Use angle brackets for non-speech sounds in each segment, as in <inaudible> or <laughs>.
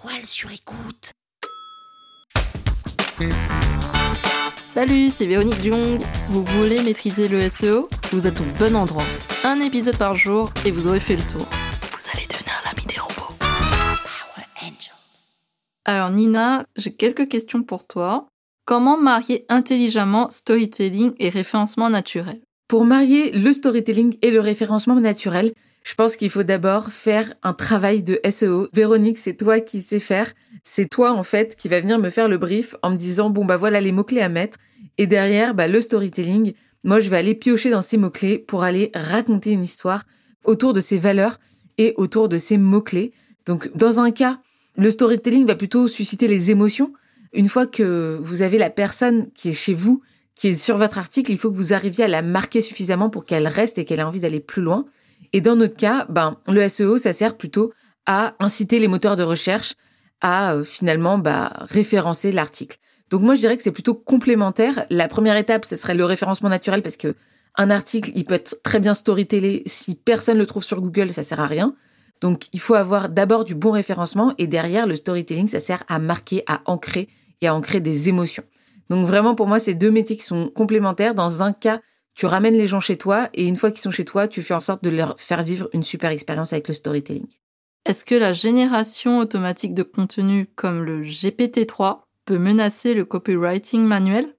toile sur écoute. Salut, c'est Véronique Jung. Vous voulez maîtriser le SEO Vous êtes au bon endroit. Un épisode par jour et vous aurez fait le tour. Vous allez devenir l'ami des robots. Power Angels. Alors Nina, j'ai quelques questions pour toi. Comment marier intelligemment storytelling et référencement naturel? Pour marier le storytelling et le référencement naturel, je pense qu'il faut d'abord faire un travail de SEO. Véronique, c'est toi qui sais faire. C'est toi, en fait, qui va venir me faire le brief en me disant, bon, bah voilà les mots-clés à mettre. Et derrière, bah, le storytelling. Moi, je vais aller piocher dans ces mots-clés pour aller raconter une histoire autour de ces valeurs et autour de ces mots-clés. Donc, dans un cas, le storytelling va plutôt susciter les émotions. Une fois que vous avez la personne qui est chez vous, qui est sur votre article, il faut que vous arriviez à la marquer suffisamment pour qu'elle reste et qu'elle ait envie d'aller plus loin. Et dans notre cas, ben, le SEO, ça sert plutôt à inciter les moteurs de recherche à euh, finalement bah, référencer l'article. Donc moi, je dirais que c'est plutôt complémentaire. La première étape, ce serait le référencement naturel parce que un article, il peut être très bien storytellé. Si personne le trouve sur Google, ça sert à rien. Donc il faut avoir d'abord du bon référencement et derrière le storytelling, ça sert à marquer, à ancrer et à ancrer des émotions. Donc vraiment pour moi, c'est deux métiers qui sont complémentaires. Dans un cas, tu ramènes les gens chez toi et une fois qu'ils sont chez toi, tu fais en sorte de leur faire vivre une super expérience avec le storytelling. Est-ce que la génération automatique de contenu comme le GPT-3 peut menacer le copywriting manuel?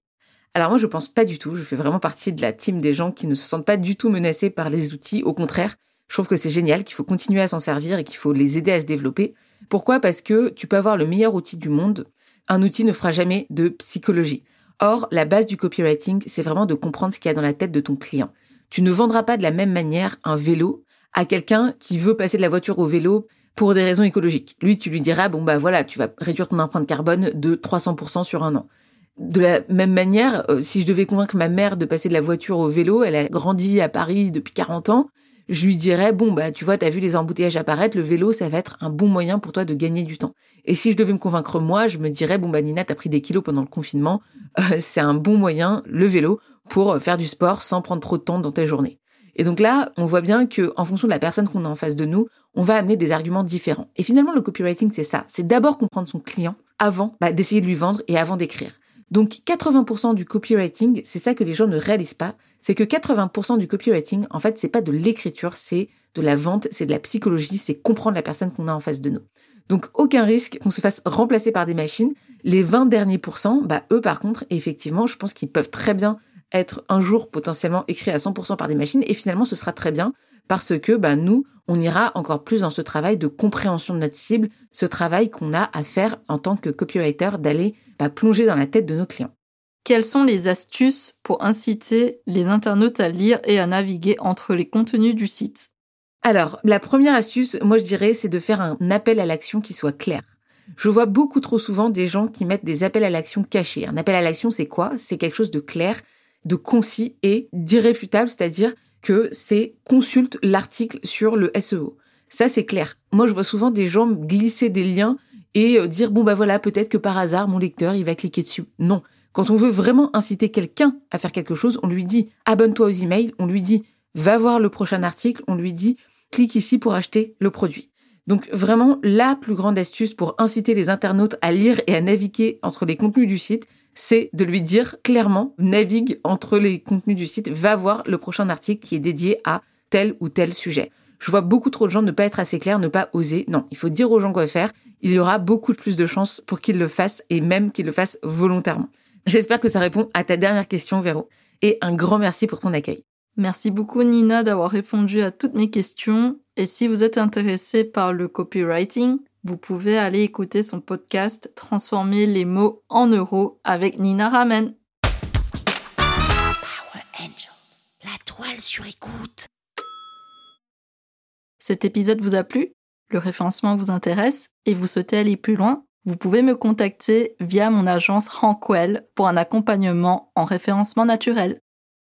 Alors moi, je pense pas du tout. Je fais vraiment partie de la team des gens qui ne se sentent pas du tout menacés par les outils. Au contraire, je trouve que c'est génial, qu'il faut continuer à s'en servir et qu'il faut les aider à se développer. Pourquoi? Parce que tu peux avoir le meilleur outil du monde. Un outil ne fera jamais de psychologie. Or, la base du copywriting, c'est vraiment de comprendre ce qu'il y a dans la tête de ton client. Tu ne vendras pas de la même manière un vélo à quelqu'un qui veut passer de la voiture au vélo pour des raisons écologiques. Lui, tu lui diras, bon bah voilà, tu vas réduire ton empreinte carbone de 300% sur un an. De la même manière, euh, si je devais convaincre ma mère de passer de la voiture au vélo, elle a grandi à Paris depuis 40 ans, je lui dirais, bon, bah, tu vois, t'as vu les embouteillages apparaître, le vélo, ça va être un bon moyen pour toi de gagner du temps. Et si je devais me convaincre moi, je me dirais, bon, bah, Nina, t'as pris des kilos pendant le confinement, euh, <laughs> c'est un bon moyen, le vélo, pour faire du sport sans prendre trop de temps dans ta journée. Et donc là, on voit bien que, en fonction de la personne qu'on a en face de nous, on va amener des arguments différents. Et finalement, le copywriting, c'est ça. C'est d'abord comprendre son client avant bah, d'essayer de lui vendre et avant d'écrire. Donc 80% du copywriting, c'est ça que les gens ne réalisent pas, c'est que 80% du copywriting, en fait, c'est pas de l'écriture, c'est de la vente, c'est de la psychologie, c'est comprendre la personne qu'on a en face de nous. Donc aucun risque qu'on se fasse remplacer par des machines. Les 20 derniers pourcents, bah eux par contre, effectivement, je pense qu'ils peuvent très bien être un jour potentiellement écrits à 100% par des machines et finalement ce sera très bien parce que bah, nous, on ira encore plus dans ce travail de compréhension de notre cible, ce travail qu'on a à faire en tant que copywriter d'aller bah, plonger dans la tête de nos clients. Quelles sont les astuces pour inciter les internautes à lire et à naviguer entre les contenus du site? Alors, la première astuce, moi je dirais, c'est de faire un appel à l'action qui soit clair. Je vois beaucoup trop souvent des gens qui mettent des appels à l'action cachés. Un appel à l'action, c'est quoi? C'est quelque chose de clair, de concis et d'irréfutable, c'est-à-dire que c'est consulte l'article sur le SEO. Ça, c'est clair. Moi, je vois souvent des gens glisser des liens et euh, dire, bon, bah voilà, peut-être que par hasard, mon lecteur, il va cliquer dessus. Non. Quand on veut vraiment inciter quelqu'un à faire quelque chose, on lui dit, abonne-toi aux emails, on lui dit, va voir le prochain article, on lui dit, clique ici pour acheter le produit. Donc vraiment, la plus grande astuce pour inciter les internautes à lire et à naviguer entre les contenus du site, c'est de lui dire clairement, navigue entre les contenus du site, va voir le prochain article qui est dédié à tel ou tel sujet. Je vois beaucoup trop de gens ne pas être assez clairs, ne pas oser. Non, il faut dire aux gens quoi faire. Il y aura beaucoup plus de chances pour qu'ils le fassent et même qu'ils le fassent volontairement. J'espère que ça répond à ta dernière question, Véro. Et un grand merci pour ton accueil. Merci beaucoup Nina d'avoir répondu à toutes mes questions. Et si vous êtes intéressé par le copywriting, vous pouvez aller écouter son podcast Transformer les mots en euros avec Nina Ramen. Power Angels. La toile sur écoute. Cet épisode vous a plu? Le référencement vous intéresse? Et vous souhaitez aller plus loin? Vous pouvez me contacter via mon agence Rankwell pour un accompagnement en référencement naturel.